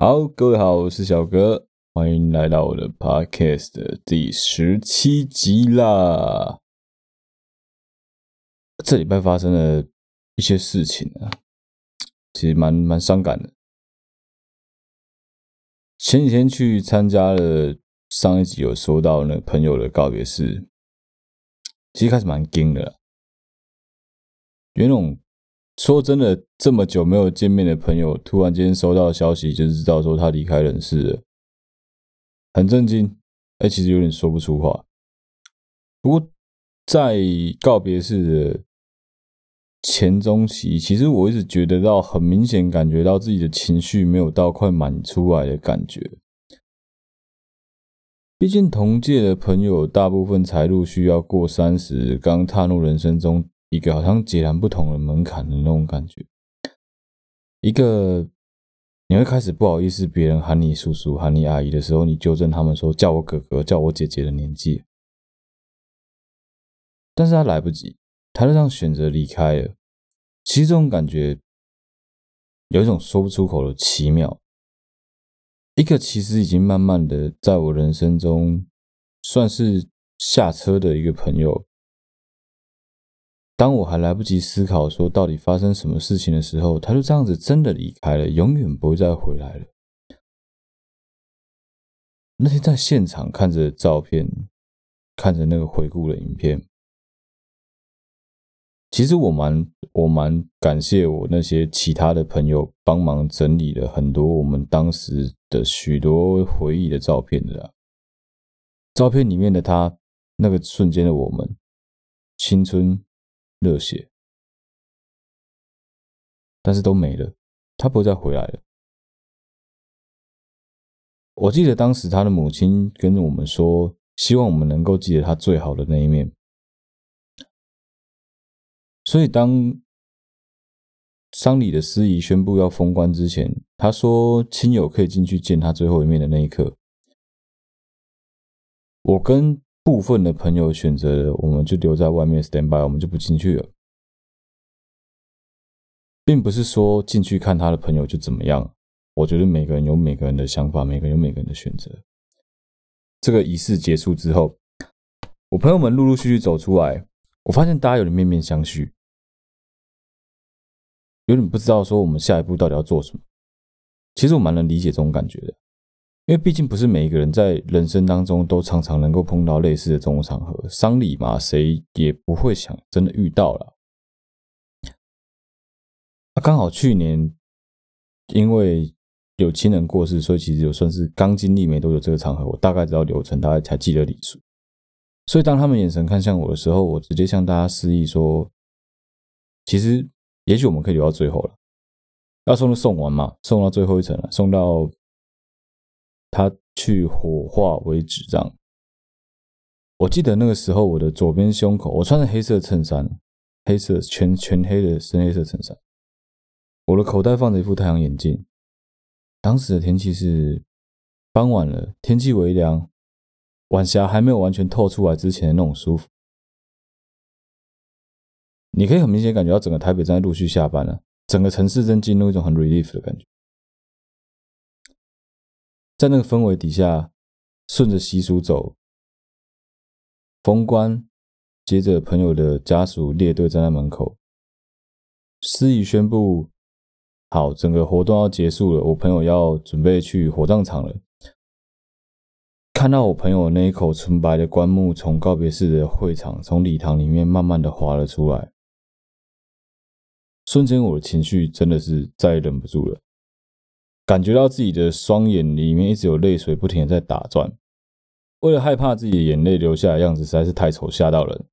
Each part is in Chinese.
好，各位好，我是小哥，欢迎来到我的 podcast 的第十七集啦。这礼拜发生了一些事情啊，其实蛮蛮伤感的。前几天去参加了上一集有说到那朋友的告别式，其实开始蛮惊的，有那种。说真的，这么久没有见面的朋友，突然间收到消息，就知道说他离开人世了，很震惊。哎，其实有点说不出话。不过在告别式的前中期，其实我一直觉得到很明显，感觉到自己的情绪没有到快满出来的感觉。毕竟同届的朋友大部分才陆续要过三十，刚踏入人生中。一个好像截然不同的门槛的那种感觉，一个你会开始不好意思别人喊你叔叔、喊你阿姨的时候，你纠正他们说叫我哥哥、叫我姐姐的年纪，但是他来不及，他就这样选择离开了。其实这种感觉有一种说不出口的奇妙，一个其实已经慢慢的在我人生中算是下车的一个朋友。当我还来不及思考说到底发生什么事情的时候，他就这样子真的离开了，永远不会再回来了。那天在现场看着照片，看着那个回顾的影片，其实我蛮我蛮感谢我那些其他的朋友帮忙整理了很多我们当时的许多回忆的照片的。照片里面的他，那个瞬间的我们，青春。热血，但是都没了，他不会再回来了。我记得当时他的母亲跟我们说，希望我们能够记得他最好的那一面。所以当丧礼的司仪宣布要封棺之前，他说亲友可以进去见他最后一面的那一刻，我跟。部分的朋友选择，我们就留在外面 stand by，我们就不进去了，并不是说进去看他的朋友就怎么样。我觉得每个人有每个人的想法，每个人有每个人的选择。这个仪式结束之后，我朋友们陆陆续续走出来，我发现大家有点面面相觑，有点不知道说我们下一步到底要做什么。其实我蛮能理解这种感觉的。因为毕竟不是每一个人在人生当中都常常能够碰到类似的这种场合，丧礼嘛，谁也不会想真的遇到了。啊，刚好去年因为有亲人过世，所以其实就算是刚经历没多久这个场合，我大概知道流程，大概才记得礼数。所以当他们眼神看向我的时候，我直接向大家示意说：“其实也许我们可以留到最后了，要送就送完嘛，送到最后一层了，送到。”他去火化为止，这样。我记得那个时候，我的左边胸口，我穿着黑色衬衫，黑色全全黑的深黑色衬衫。我的口袋放着一副太阳眼镜。当时的天气是傍晚了，天气微凉，晚霞还没有完全透出来之前的那种舒服。你可以很明显感觉到整个台北正在陆续下班了，整个城市正进入一种很 relief 的感觉。在那个氛围底下，顺着习俗走，封棺，接着朋友的家属列队站在门口，司仪宣布，好，整个活动要结束了，我朋友要准备去火葬场了。看到我朋友那一口纯白的棺木从告别式的会场，从礼堂里面慢慢的滑了出来，瞬间我的情绪真的是再也忍不住了。感觉到自己的双眼里面一直有泪水不停的在打转，为了害怕自己的眼泪流下的样子实在是太丑，吓到人，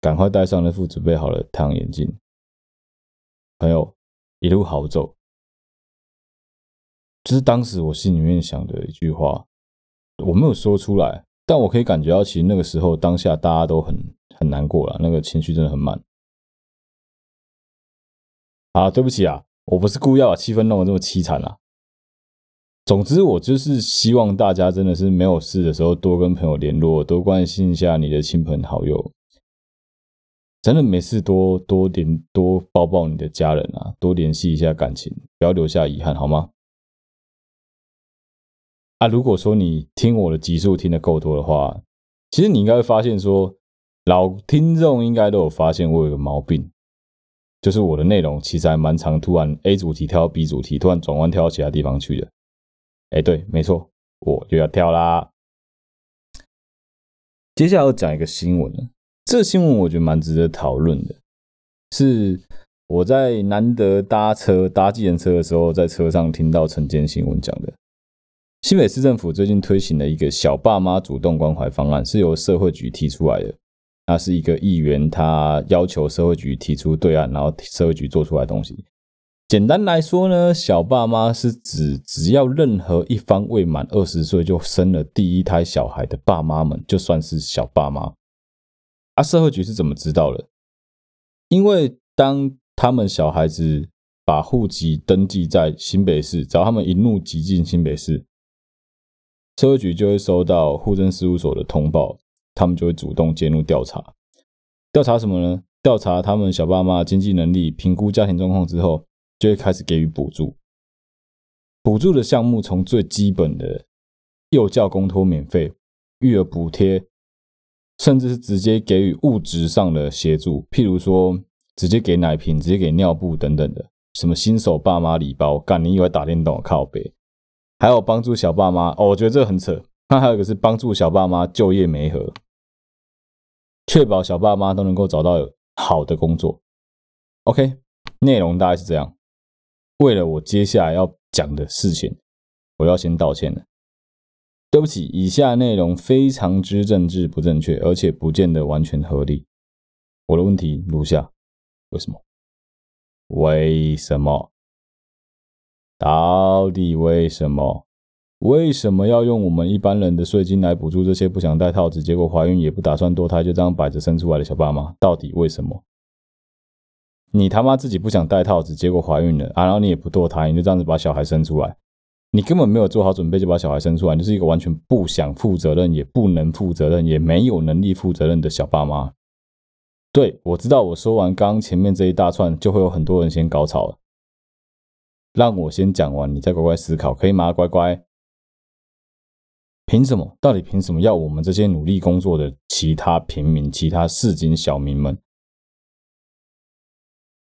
赶快戴上那副准备好的太阳眼镜。朋友，一路好走，这是当时我心里面想的一句话，我没有说出来，但我可以感觉到，其实那个时候当下大家都很很难过了，那个情绪真的很满。啊，对不起啊。我不是故意要把气氛弄得这么凄惨啊！总之，我就是希望大家真的是没有事的时候多跟朋友联络，多关心一下你的亲朋好友。真的没事多多点多抱抱你的家人啊，多联系一下感情，不要留下遗憾，好吗？啊，如果说你听我的集数听得够多的话，其实你应该会发现说，老听众应该都有发现我有个毛病，就是我的内容其实还蛮常突然 A 主题跳到 B 主题，突然转弯跳到其他地方去的。哎，对，没错，我就要跳啦。接下来要讲一个新闻了，这个新闻我觉得蛮值得讨论的，是我在难得搭车搭计程车的时候，在车上听到晨间新闻讲的。新北市政府最近推行了一个小爸妈主动关怀方案，是由社会局提出来的。那是一个议员他要求社会局提出对案，然后社会局做出来的东西。简单来说呢，小爸妈是指只要任何一方未满二十岁就生了第一胎小孩的爸妈们，就算是小爸妈。啊，社会局是怎么知道的？因为当他们小孩子把户籍登记在新北市，只要他们一怒挤进新北市，社会局就会收到户政事务所的通报，他们就会主动介入调查。调查什么呢？调查他们小爸妈经济能力，评估家庭状况之后。就会开始给予补助，补助的项目从最基本的幼教公托免费、育儿补贴，甚至是直接给予物质上的协助，譬如说直接给奶瓶、直接给尿布等等的，什么新手爸妈礼包，干你以为打电动靠背，还有帮助小爸妈哦，我觉得这个很扯。那还有一个是帮助小爸妈就业媒合，确保小爸妈都能够找到好的工作。OK，内容大概是这样。为了我接下来要讲的事情，我要先道歉了。对不起，以下内容非常之政治不正确，而且不见得完全合理。我的问题如下：为什么？为什么？到底为什么？为什么要用我们一般人的税金来补助这些不想戴套子，结果怀孕也不打算堕胎，就这样摆着生出来的小爸妈？到底为什么？你他妈自己不想戴套子，结果怀孕了啊！然后你也不堕胎，你就这样子把小孩生出来，你根本没有做好准备就把小孩生出来，就是一个完全不想负责任，也不能负责任，也没有能力负责任的小爸妈。对，我知道，我说完刚前面这一大串，就会有很多人先高潮了。让我先讲完，你再乖乖思考，可以吗？乖乖。凭什么？到底凭什么要我们这些努力工作的其他平民、其他市井小民们？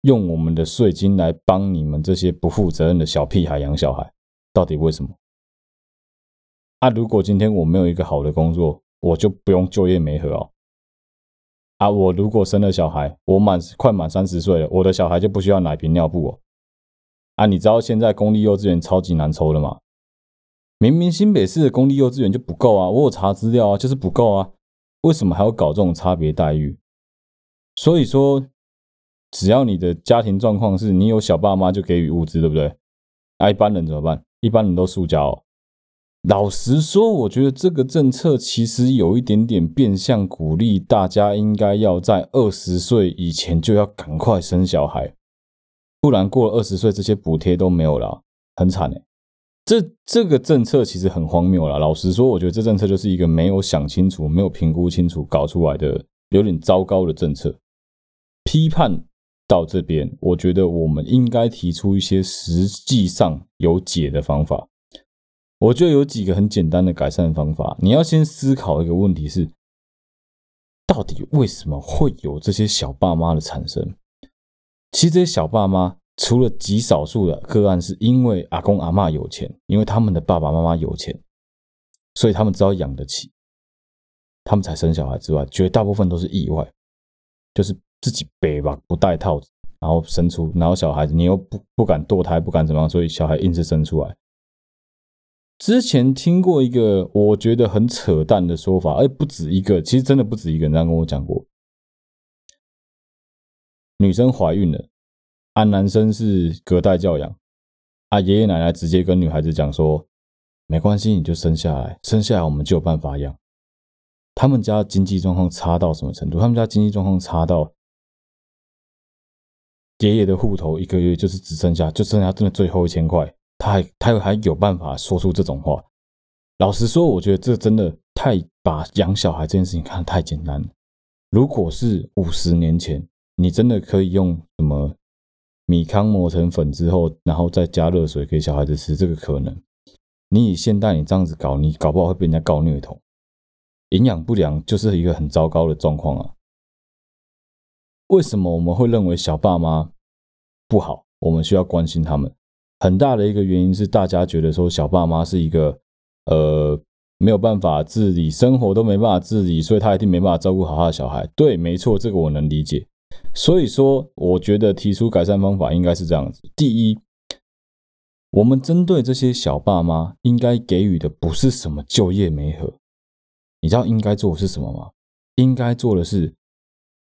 用我们的税金来帮你们这些不负责任的小屁孩养小孩，到底为什么？啊，如果今天我没有一个好的工作，我就不用就业没合哦。啊，我如果生了小孩，我满快满三十岁了，我的小孩就不需要奶瓶尿布哦。啊，你知道现在公立幼稚园超级难抽的吗？明明新北市的公立幼稚园就不够啊，我有查资料啊，就是不够啊，为什么还要搞这种差别待遇？所以说。只要你的家庭状况是你有小爸妈就给予物资，对不对？那一般人怎么办？一般人都塑胶哦。老实说，我觉得这个政策其实有一点点变相鼓励大家应该要在二十岁以前就要赶快生小孩，不然过了二十岁这些补贴都没有了，很惨哎。这这个政策其实很荒谬了。老实说，我觉得这政策就是一个没有想清楚、没有评估清楚搞出来的有点糟糕的政策，批判。到这边，我觉得我们应该提出一些实际上有解的方法。我觉得有几个很简单的改善方法。你要先思考一个问题是：到底为什么会有这些小爸妈的产生？其实这些小爸妈，除了极少数的个案是因为阿公阿嬷有钱，因为他们的爸爸妈妈有钱，所以他们知道养得起，他们才生小孩之外，绝大部分都是意外，就是。自己背吧，不戴套子，然后生出，然后小孩子你又不不敢堕胎，不敢怎么样，所以小孩硬是生出来。之前听过一个我觉得很扯淡的说法，哎，不止一个，其实真的不止一个人这样跟我讲过。女生怀孕了，啊，男生是隔代教养，啊，爷爷奶奶直接跟女孩子讲说，没关系，你就生下来，生下来我们就有办法养。他们家经济状况差到什么程度？他们家经济状况差到。爷爷的户头一个月就是只剩下，就剩下真的最后一千块，他还他还有办法说出这种话。老实说，我觉得这真的太把养小孩这件事情看得太简单了。如果是五十年前，你真的可以用什么米糠磨成粉之后，然后再加热水给小孩子吃，这个可能。你以现代你这样子搞，你搞不好会被人家告虐童。营养不良就是一个很糟糕的状况啊。为什么我们会认为小爸妈不好？我们需要关心他们。很大的一个原因是，大家觉得说小爸妈是一个呃没有办法自理，生活都没办法自理，所以他一定没办法照顾好他的小孩。对，没错，这个我能理解。所以说，我觉得提出改善方法应该是这样子：第一，我们针对这些小爸妈，应该给予的不是什么就业媒合，你知道应该做的是什么吗？应该做的是，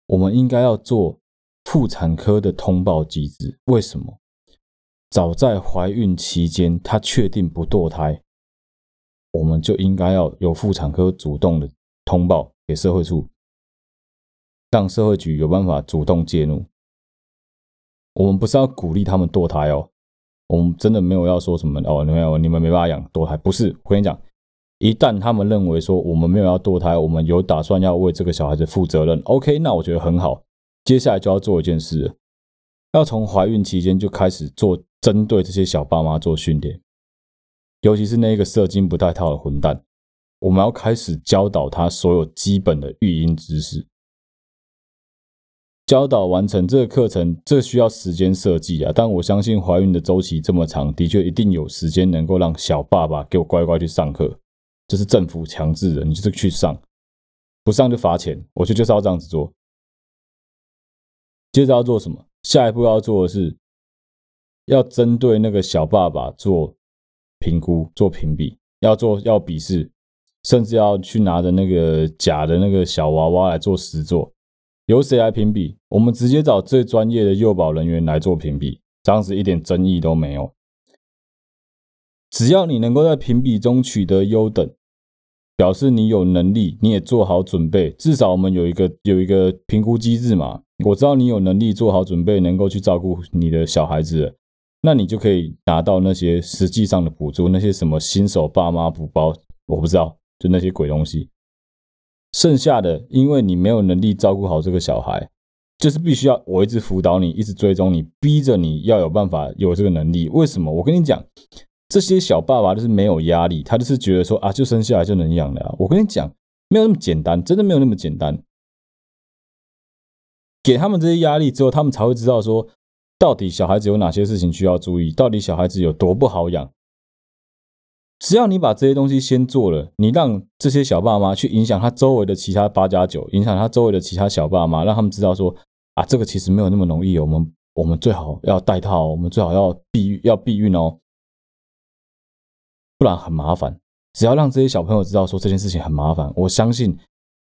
我们应该要做妇产科的通报机制。为什么？早在怀孕期间，她确定不堕胎，我们就应该要由妇产科主动的通报给社会处，让社会局有办法主动介入。我们不是要鼓励他们堕胎哦，我们真的没有要说什么哦，你们你们没办法养堕胎，不是。我跟你讲，一旦他们认为说我们没有要堕胎，我们有打算要为这个小孩子负责任，OK，那我觉得很好。接下来就要做一件事，要从怀孕期间就开始做。针对这些小爸妈做训练，尤其是那个射精不带套的混蛋，我们要开始教导他所有基本的育婴知识。教导完成这个课程，这需要时间设计啊。但我相信怀孕的周期这么长，的确一定有时间能够让小爸爸给我乖乖去上课。这是政府强制的，你就是去上，不上就罚钱。我觉得就是要这样子做。接着要做什么？下一步要做的是。要针对那个小爸爸做评估、做评比，要做要笔试，甚至要去拿着那个假的那个小娃娃来做实作。由谁来评比？我们直接找最专业的幼保人员来做评比，这样子一点争议都没有。只要你能够在评比中取得优等，表示你有能力，你也做好准备。至少我们有一个有一个评估机制嘛，我知道你有能力做好准备，能够去照顾你的小孩子。那你就可以拿到那些实际上的补助，那些什么新手爸妈补包，我不知道，就那些鬼东西。剩下的，因为你没有能力照顾好这个小孩，就是必须要我一直辅导你，一直追踪你，逼着你要有办法有这个能力。为什么？我跟你讲，这些小爸爸就是没有压力，他就是觉得说啊，就生下来就能养了。我跟你讲，没有那么简单，真的没有那么简单。给他们这些压力之后，他们才会知道说。到底小孩子有哪些事情需要注意？到底小孩子有多不好养？只要你把这些东西先做了，你让这些小爸妈去影响他周围的其他八加九，影响他周围的其他小爸妈，让他们知道说啊，这个其实没有那么容易。我们我们最好要戴套，我们最好要避要避孕哦，不然很麻烦。只要让这些小朋友知道说这件事情很麻烦，我相信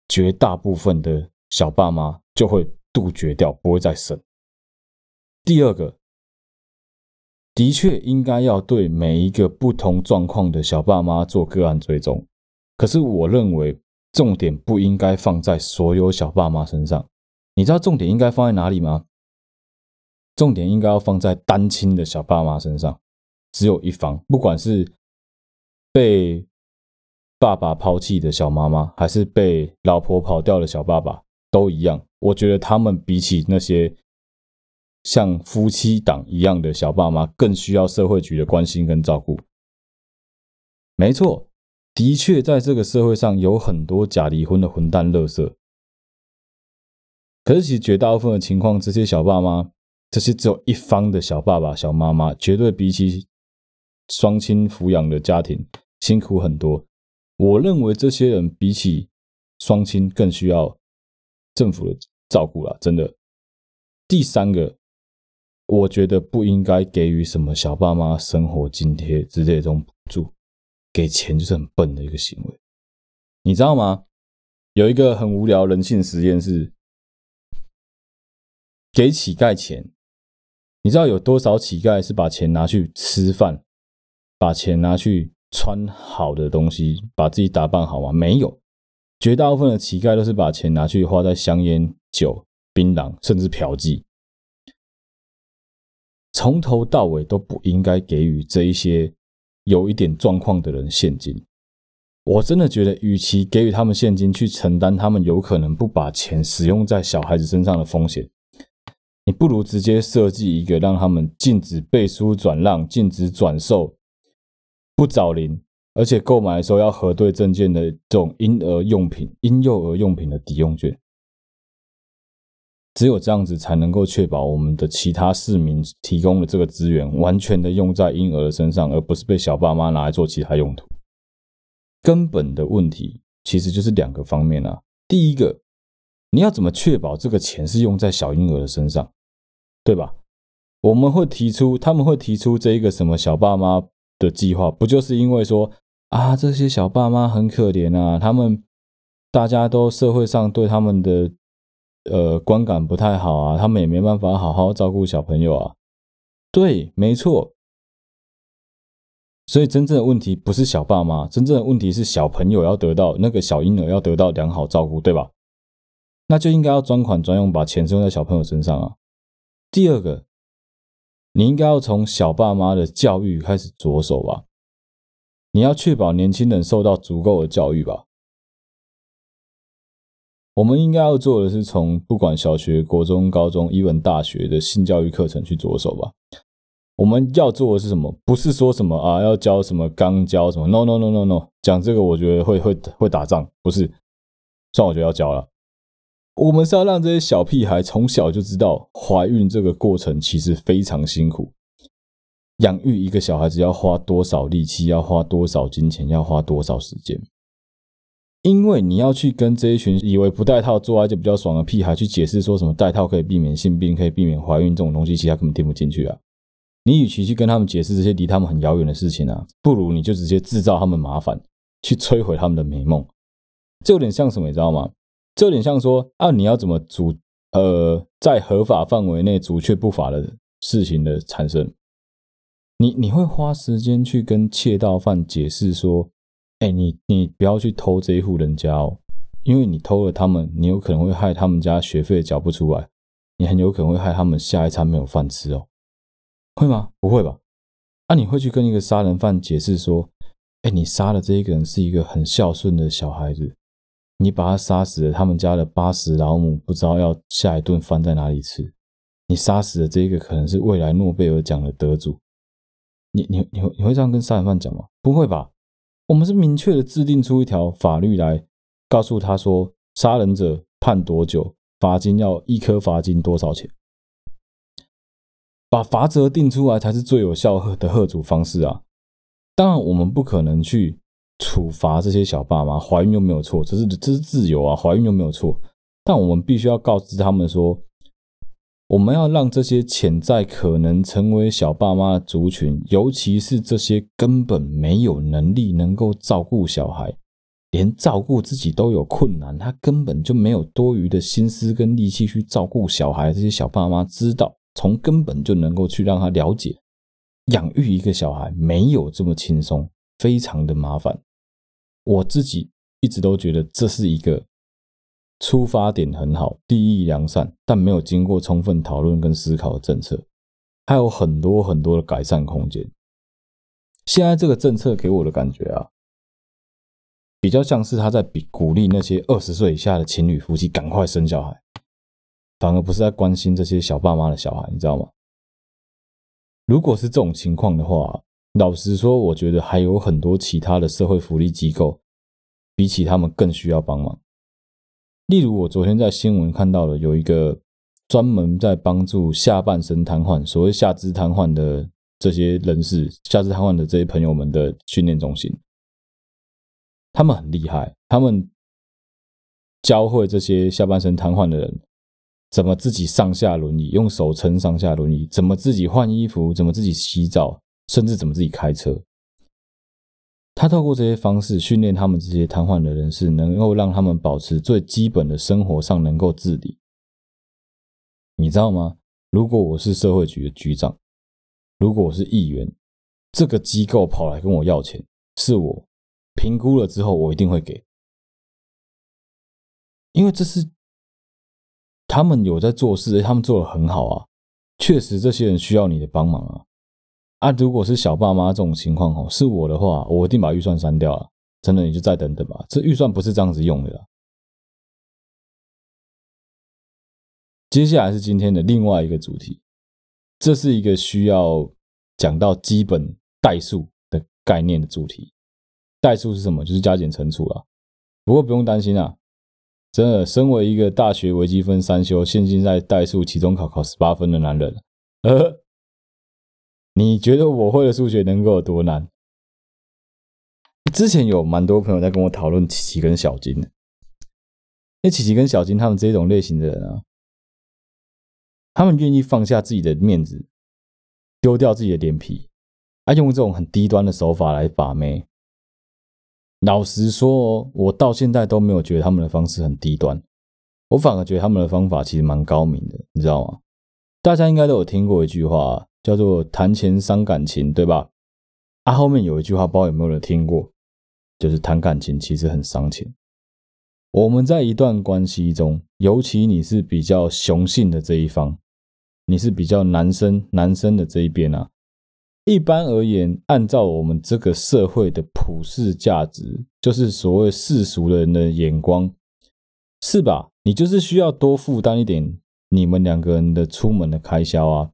绝大部分的小爸妈就会杜绝掉，不会再生。第二个，的确应该要对每一个不同状况的小爸妈做个案追踪。可是我认为重点不应该放在所有小爸妈身上。你知道重点应该放在哪里吗？重点应该要放在单亲的小爸妈身上。只有一方，不管是被爸爸抛弃的小妈妈，还是被老婆跑掉的小爸爸，都一样。我觉得他们比起那些。像夫妻档一样的小爸妈更需要社会局的关心跟照顾。没错，的确在这个社会上有很多假离婚的混蛋垃圾。可是其实绝大部分的情况，这些小爸妈，这些只有一方的小爸爸、小妈妈，绝对比起双亲抚养的家庭辛苦很多。我认为这些人比起双亲更需要政府的照顾了，真的。第三个。我觉得不应该给予什么小爸妈生活津贴之类的这种补助，给钱就是很笨的一个行为，你知道吗？有一个很无聊人性实验是给乞丐钱，你知道有多少乞丐是把钱拿去吃饭，把钱拿去穿好的东西，把自己打扮好吗？没有，绝大部分的乞丐都是把钱拿去花在香烟、酒、槟榔，甚至嫖妓。从头到尾都不应该给予这一些有一点状况的人现金。我真的觉得，与其给予他们现金去承担他们有可能不把钱使用在小孩子身上的风险，你不如直接设计一个让他们禁止背书转让、禁止转售，不找零，而且购买的时候要核对证件的这种婴儿用品、婴幼儿用品的抵用券。只有这样子才能够确保我们的其他市民提供的这个资源完全的用在婴儿的身上，而不是被小爸妈拿来做其他用途。根本的问题其实就是两个方面啊。第一个，你要怎么确保这个钱是用在小婴儿的身上，对吧？我们会提出，他们会提出这一个什么小爸妈的计划，不就是因为说啊，这些小爸妈很可怜啊，他们大家都社会上对他们的。呃，观感不太好啊，他们也没办法好好照顾小朋友啊。对，没错。所以真正的问题不是小爸妈，真正的问题是小朋友要得到那个小婴儿要得到良好照顾，对吧？那就应该要专款专用，把钱用在小朋友身上啊。第二个，你应该要从小爸妈的教育开始着手吧。你要确保年轻人受到足够的教育吧。我们应该要做的是从不管小学、国中、高中、一文大学的性教育课程去着手吧。我们要做的是什么？不是说什么啊，要教什么肛交什么？No No No No No，讲这个我觉得会会会打仗，不是。算我觉得要教了。我们是要让这些小屁孩从小就知道，怀孕这个过程其实非常辛苦。养育一个小孩子要花多少力气，要花多少金钱，要花多少时间。因为你要去跟这一群以为不戴套做爱就比较爽的屁孩去解释说什么戴套可以避免性病，可以避免怀孕这种东西，其他根本听不进去啊。你与其去跟他们解释这些离他们很遥远的事情啊，不如你就直接制造他们麻烦，去摧毁他们的美梦。这有点像什么，你知道吗？这有点像说啊，你要怎么阻呃，在合法范围内阻却不法的事情的产生？你你会花时间去跟窃盗犯解释说？哎，你你不要去偷这一户人家哦，因为你偷了他们，你有可能会害他们家学费缴不出来，你很有可能会害他们下一餐没有饭吃哦，会吗？不会吧？啊，你会去跟一个杀人犯解释说，哎，你杀了这一个人是一个很孝顺的小孩子，你把他杀死了，他们家的八十老母不知道要下一顿饭在哪里吃，你杀死了这一个可能是未来诺贝尔奖的得主，你你你会你会这样跟杀人犯讲吗？不会吧？我们是明确的制定出一条法律来，告诉他说，杀人者判多久，罚金要一颗罚金多少钱，把罚则定出来才是最有效的吓阻方式啊！当然，我们不可能去处罚这些小爸妈，怀孕又没有错，这是这是自由啊，怀孕又没有错，但我们必须要告知他们说。我们要让这些潜在可能成为小爸妈的族群，尤其是这些根本没有能力能够照顾小孩，连照顾自己都有困难，他根本就没有多余的心思跟力气去照顾小孩。这些小爸妈知道，从根本就能够去让他了解，养育一个小孩没有这么轻松，非常的麻烦。我自己一直都觉得这是一个。出发点很好，立意良善，但没有经过充分讨论跟思考的政策，还有很多很多的改善空间。现在这个政策给我的感觉啊，比较像是他在比鼓励那些二十岁以下的情侣夫妻赶快生小孩，反而不是在关心这些小爸妈的小孩，你知道吗？如果是这种情况的话，老实说，我觉得还有很多其他的社会福利机构，比起他们更需要帮忙。例如，我昨天在新闻看到了有一个专门在帮助下半身瘫痪、所谓下肢瘫痪的这些人士、下肢瘫痪的这些朋友们的训练中心，他们很厉害，他们教会这些下半身瘫痪的人怎么自己上下轮椅，用手撑上下轮椅，怎么自己换衣服，怎么自己洗澡，甚至怎么自己开车。他透过这些方式训练他们这些瘫痪的人士，能够让他们保持最基本的生活上能够自理。你知道吗？如果我是社会局的局长，如果我是议员，这个机构跑来跟我要钱，是我评估了之后，我一定会给，因为这是他们有在做事，他们做得很好啊，确实这些人需要你的帮忙啊。啊，如果是小爸妈这种情况哦，是我的话，我一定把预算删掉了。真的，你就再等等吧，这预算不是这样子用的。接下来是今天的另外一个主题，这是一个需要讲到基本代数的概念的主题。代数是什么？就是加减乘除啊。不过不用担心啊，真的，身为一个大学微积分三修，现今在代数期中考考十八分的男人，呃，你觉得我会的数学能够有多难？之前有蛮多朋友在跟我讨论琪琪跟小金的，那琪琪跟小金他们这种类型的人啊，他们愿意放下自己的面子，丢掉自己的脸皮，啊，用这种很低端的手法来把妹。老实说，我到现在都没有觉得他们的方式很低端，我反而觉得他们的方法其实蛮高明的，你知道吗？大家应该都有听过一句话，叫做“谈钱伤感情”，对吧？啊，后面有一句话，不知道有没有人听过，就是谈感情其实很伤钱。我们在一段关系中，尤其你是比较雄性的这一方，你是比较男生男生的这一边啊。一般而言，按照我们这个社会的普世价值，就是所谓世俗的人的眼光，是吧？你就是需要多负担一点你们两个人的出门的开销啊。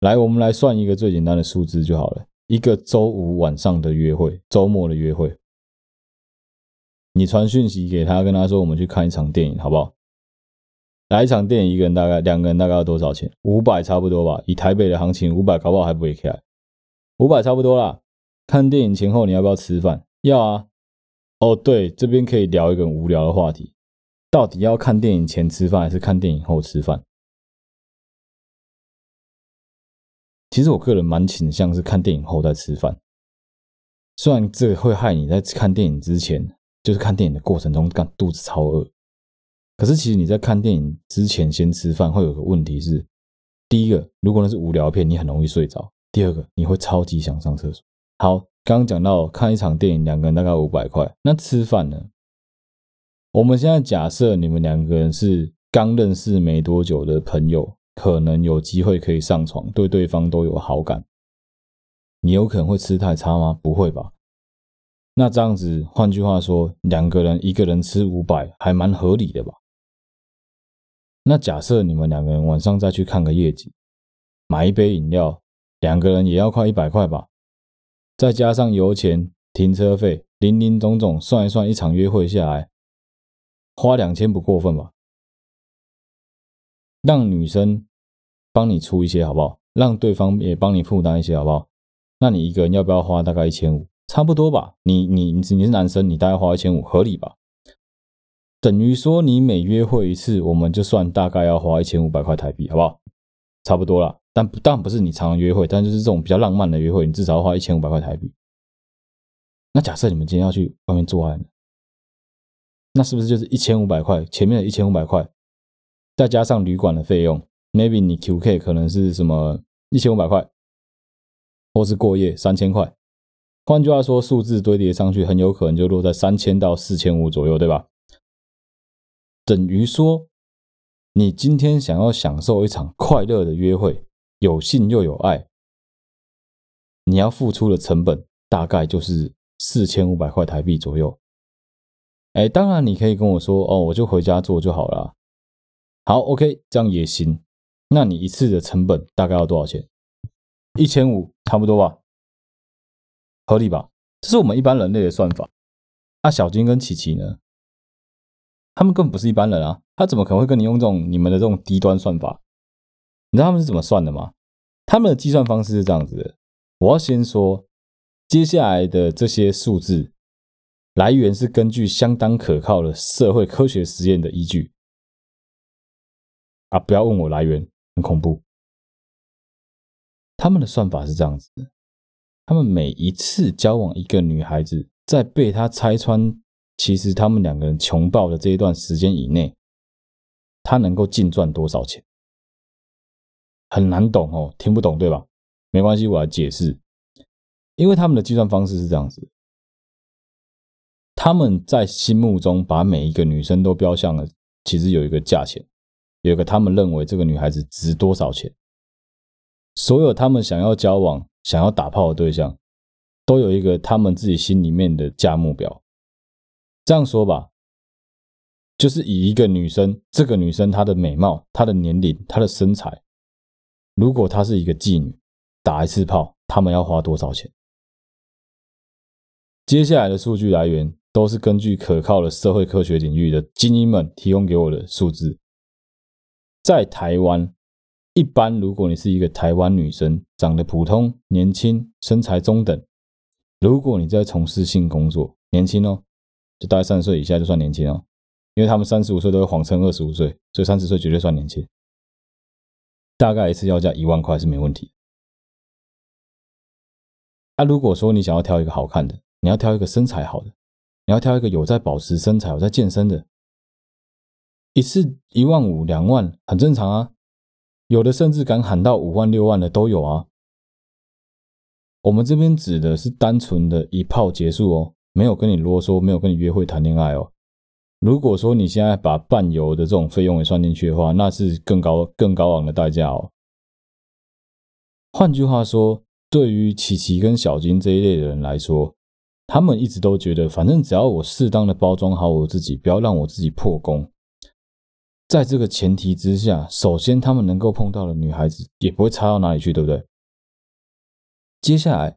来，我们来算一个最简单的数字就好了：一个周五晚上的约会，周末的约会，你传讯息给他，跟他说我们去看一场电影，好不好？来一场电影，一个人大概，两个人大概要多少钱？五百差不多吧。以台北的行情，五百搞不好还不会开。五百差不多啦。看电影前后你要不要吃饭？要啊。哦，对，这边可以聊一个无聊的话题，到底要看电影前吃饭还是看电影后吃饭？其实我个人蛮倾向是看电影后再吃饭，虽然这会害你在看电影之前，就是看电影的过程中干肚子超饿，可是其实你在看电影之前先吃饭会有个问题是，第一个，如果那是无聊片，你很容易睡着。第二个，你会超级想上厕所。好，刚刚讲到看一场电影，两个人大概五百块。那吃饭呢？我们现在假设你们两个人是刚认识没多久的朋友，可能有机会可以上床，对对方都有好感。你有可能会吃太差吗？不会吧。那这样子，换句话说，两个人一个人吃五百，还蛮合理的吧？那假设你们两个人晚上再去看个夜景，买一杯饮料。两个人也要快一百块吧，再加上油钱、停车费，林林总总算一算，一场约会下来花两千不过分吧？让女生帮你出一些好不好？让对方也帮你负担一些好不好？那你一个人要不要花大概一千五？差不多吧？你你你是男生，你大概花一千五合理吧？等于说你每约会一次，我们就算大概要花一千五百块台币，好不好？差不多了。但不，当然不是你常常约会，但就是这种比较浪漫的约会，你至少要花一千五百块台币。那假设你们今天要去外面做爱呢，那是不是就是一千五百块？前面的一千五百块，再加上旅馆的费用，maybe 你 QK 可能是什么一千五百块，或是过夜三千块。换句话说，数字堆叠上去，很有可能就落在三千到四千五左右，对吧？等于说，你今天想要享受一场快乐的约会。有性又有爱，你要付出的成本大概就是四千五百块台币左右。哎，当然你可以跟我说哦，我就回家做就好了。好，OK，这样也行。那你一次的成本大概要多少钱？一千五，差不多吧？合理吧？这是我们一般人类的算法。那小金跟琪琪呢？他们根本不是一般人啊，他怎么可能会跟你用这种你们的这种低端算法？你知道他们是怎么算的吗？他们的计算方式是这样子的。我要先说，接下来的这些数字来源是根据相当可靠的社会科学实验的依据。啊，不要问我来源，很恐怖。他们的算法是这样子的：他们每一次交往一个女孩子，在被她拆穿，其实他们两个人穷爆的这一段时间以内，他能够净赚多少钱？很难懂哦，听不懂对吧？没关系，我来解释。因为他们的计算方式是这样子，他们在心目中把每一个女生都标向了，其实有一个价钱，有个他们认为这个女孩子值多少钱。所有他们想要交往、想要打炮的对象，都有一个他们自己心里面的价目表。这样说吧，就是以一个女生，这个女生她的美貌、她的年龄、她的身材。如果她是一个妓女，打一次炮，他们要花多少钱？接下来的数据来源都是根据可靠的社会科学领域的精英们提供给我的数字。在台湾，一般如果你是一个台湾女生，长得普通、年轻、身材中等，如果你在从事性工作，年轻哦，就大概三十岁以下就算年轻哦，因为他们三十五岁都会谎称二十五岁，所以三十岁绝对算年轻。大概一次要价一万块是没问题。那、如果说你想要挑一个好看的，你要挑一个身材好的，你要挑一个有在保持身材、有在健身的，一次一万五、两万很正常啊。有的甚至敢喊到五万、六万的都有啊。我们这边指的是单纯的一炮结束哦，没有跟你啰嗦，没有跟你约会谈恋爱哦。如果说你现在把伴游的这种费用也算进去的话，那是更高、更高昂的代价哦。换句话说，对于琪琪跟小金这一类的人来说，他们一直都觉得，反正只要我适当的包装好我自己，不要让我自己破功。在这个前提之下，首先他们能够碰到的女孩子也不会差到哪里去，对不对？接下来，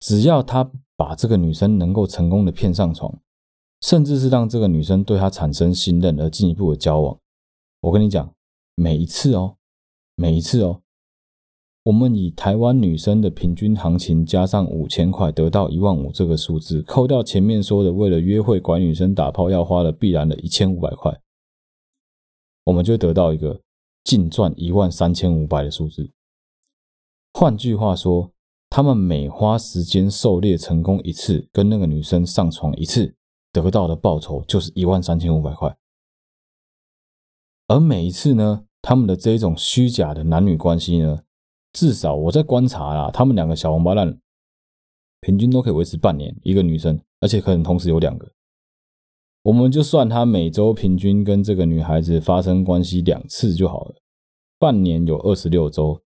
只要他把这个女生能够成功的骗上床。甚至是让这个女生对他产生信任而进一步的交往。我跟你讲，每一次哦，每一次哦，我们以台湾女生的平均行情加上五千块，得到一万五这个数字，扣掉前面说的为了约会管女生打炮要花的必然的一千五百块，我们就得到一个净赚一万三千五百的数字。换句话说，他们每花时间狩猎成功一次，跟那个女生上床一次。得到的报酬就是一万三千五百块，而每一次呢，他们的这种虚假的男女关系呢，至少我在观察啦，他们两个小王八蛋平均都可以维持半年，一个女生，而且可能同时有两个。我们就算他每周平均跟这个女孩子发生关系两次就好了，半年有二十六周，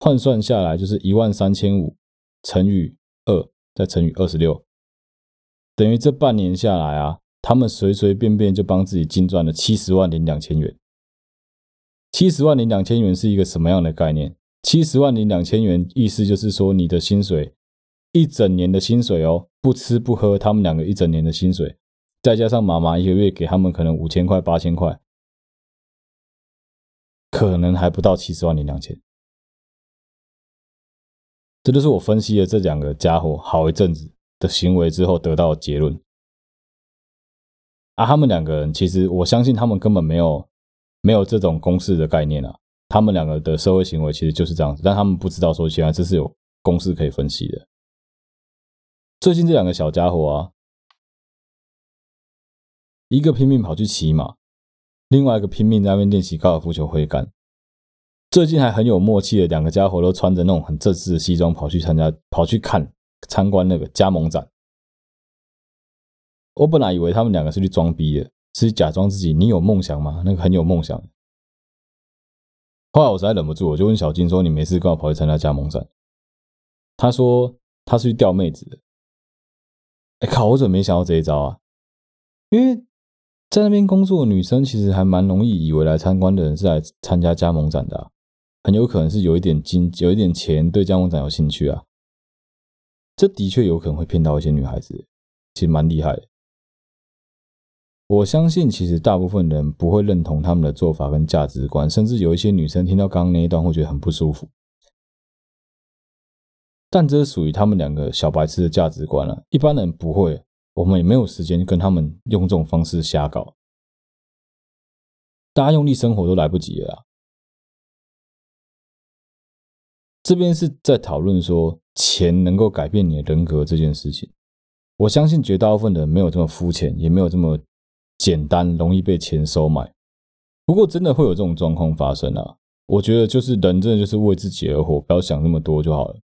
换算下来就是一万三千五乘以二，再乘以二十六。等于这半年下来啊，他们随随便便就帮自己净赚了七十万零两千元。七十万零两千元是一个什么样的概念？七十万零两千元意思就是说，你的薪水一整年的薪水哦，不吃不喝，他们两个一整年的薪水，再加上妈妈一个月给他们可能五千块八千块，可能还不到七十万零两千。这就是我分析了这两个家伙好一阵子的行为之后得到的结论啊，他们两个人其实我相信他们根本没有没有这种公式的概念啊，他们两个的社会行为其实就是这样子，但他们不知道说，原来这是有公式可以分析的。最近这两个小家伙啊，一个拼命跑去骑马，另外一个拼命在那边练习高尔夫球挥杆，最近还很有默契的两个家伙都穿着那种很正式的西装跑去参加跑去看。参观那个加盟展，我本来以为他们两个是去装逼的，是假装自己你有梦想吗？那个很有梦想。后来我实在忍不住，我就问小金说：“你没事干嘛跑去参加加盟展？”他说：“他是去钓妹子的。”哎靠！我怎么没想到这一招啊？因为在那边工作的女生其实还蛮容易以为来参观的人是来参加加盟展的，很有可能是有一点金、有一点钱，对加盟展有兴趣啊。这的确有可能会骗到一些女孩子，其实蛮厉害。我相信，其实大部分人不会认同他们的做法跟价值观，甚至有一些女生听到刚刚那一段会觉得很不舒服。但这是属于他们两个小白痴的价值观了啊，一般人不会，我们也没有时间跟他们用这种方式瞎搞。大家用力生活都来不及了啊。这边是在讨论说。钱能够改变你的人格这件事情，我相信绝大部分的人没有这么肤浅，也没有这么简单，容易被钱收买。不过，真的会有这种状况发生啊！我觉得就是人真的就是为自己而活，不要想那么多就好了。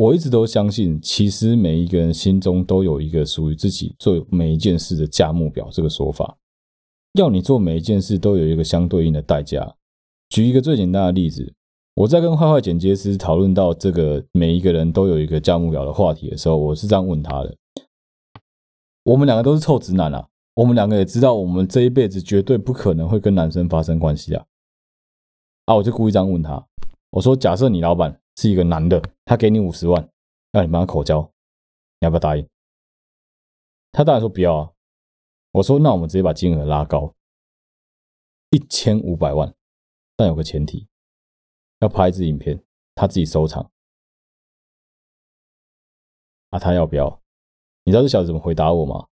我一直都相信，其实每一个人心中都有一个属于自己做每一件事的价目表这个说法，要你做每一件事都有一个相对应的代价。举一个最简单的例子，我在跟坏坏剪接师讨论到这个每一个人都有一个价目表的话题的时候，我是这样问他的：我们两个都是臭直男啊，我们两个也知道我们这一辈子绝对不可能会跟男生发生关系啊。啊，我就故意这样问他，我说：假设你老板是一个男的，他给你五十万，让你帮他口交，你要不要答应？他当然说不要啊。我说那我们直接把金额拉高，一千五百万，但有个前提，要拍一支影片，他自己收藏。啊，他要不要？你知道这小子怎么回答我吗？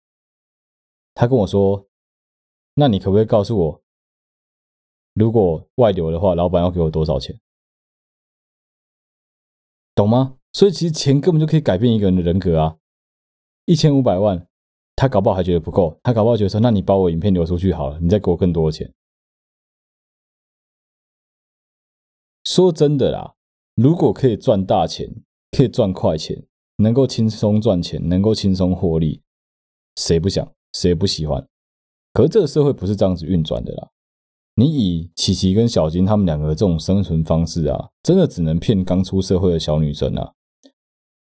他跟我说：“那你可不可以告诉我，如果外流的话，老板要给我多少钱？懂吗？所以其实钱根本就可以改变一个人的人格啊！一千五百万，他搞不好还觉得不够，他搞不好觉得说，那你把我影片流出去好了，你再给我更多的钱。说真的啦，如果可以赚大钱，可以赚快钱，能够轻松赚钱，能够轻松获利，谁不想？谁不喜欢？可是这个社会不是这样子运转的啦。你以琪琪跟小金他们两个这种生存方式啊，真的只能骗刚出社会的小女生啊。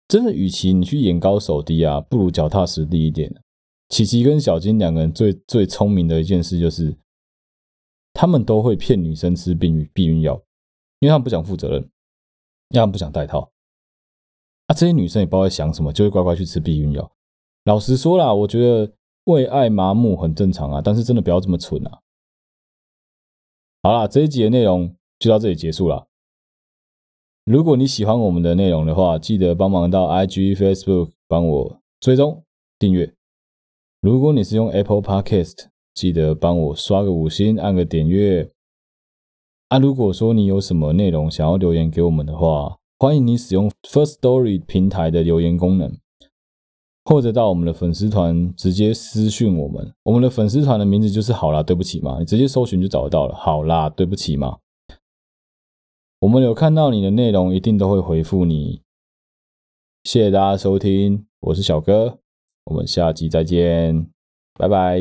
真的，与其你去眼高手低啊，不如脚踏实地一点。琪琪跟小金两个人最最聪明的一件事就是，他们都会骗女生吃避孕避孕药，因为他们不想负责任，因为他们不想戴套。啊，这些女生也不知道在想什么，就会乖乖去吃避孕药。老实说啦，我觉得。为爱麻木很正常啊，但是真的不要这么蠢啊！好啦，这一集的内容就到这里结束了。如果你喜欢我们的内容的话，记得帮忙到 IG、Facebook 帮我追踪订阅。如果你是用 Apple Podcast，记得帮我刷个五星，按个点阅。啊，如果说你有什么内容想要留言给我们的话，欢迎你使用 First Story 平台的留言功能。或者到我们的粉丝团直接私讯我们，我们的粉丝团的名字就是“好啦，对不起嘛”，你直接搜寻就找得到了。好啦，对不起嘛，我们有看到你的内容，一定都会回复你。谢谢大家收听，我是小哥，我们下集再见，拜拜。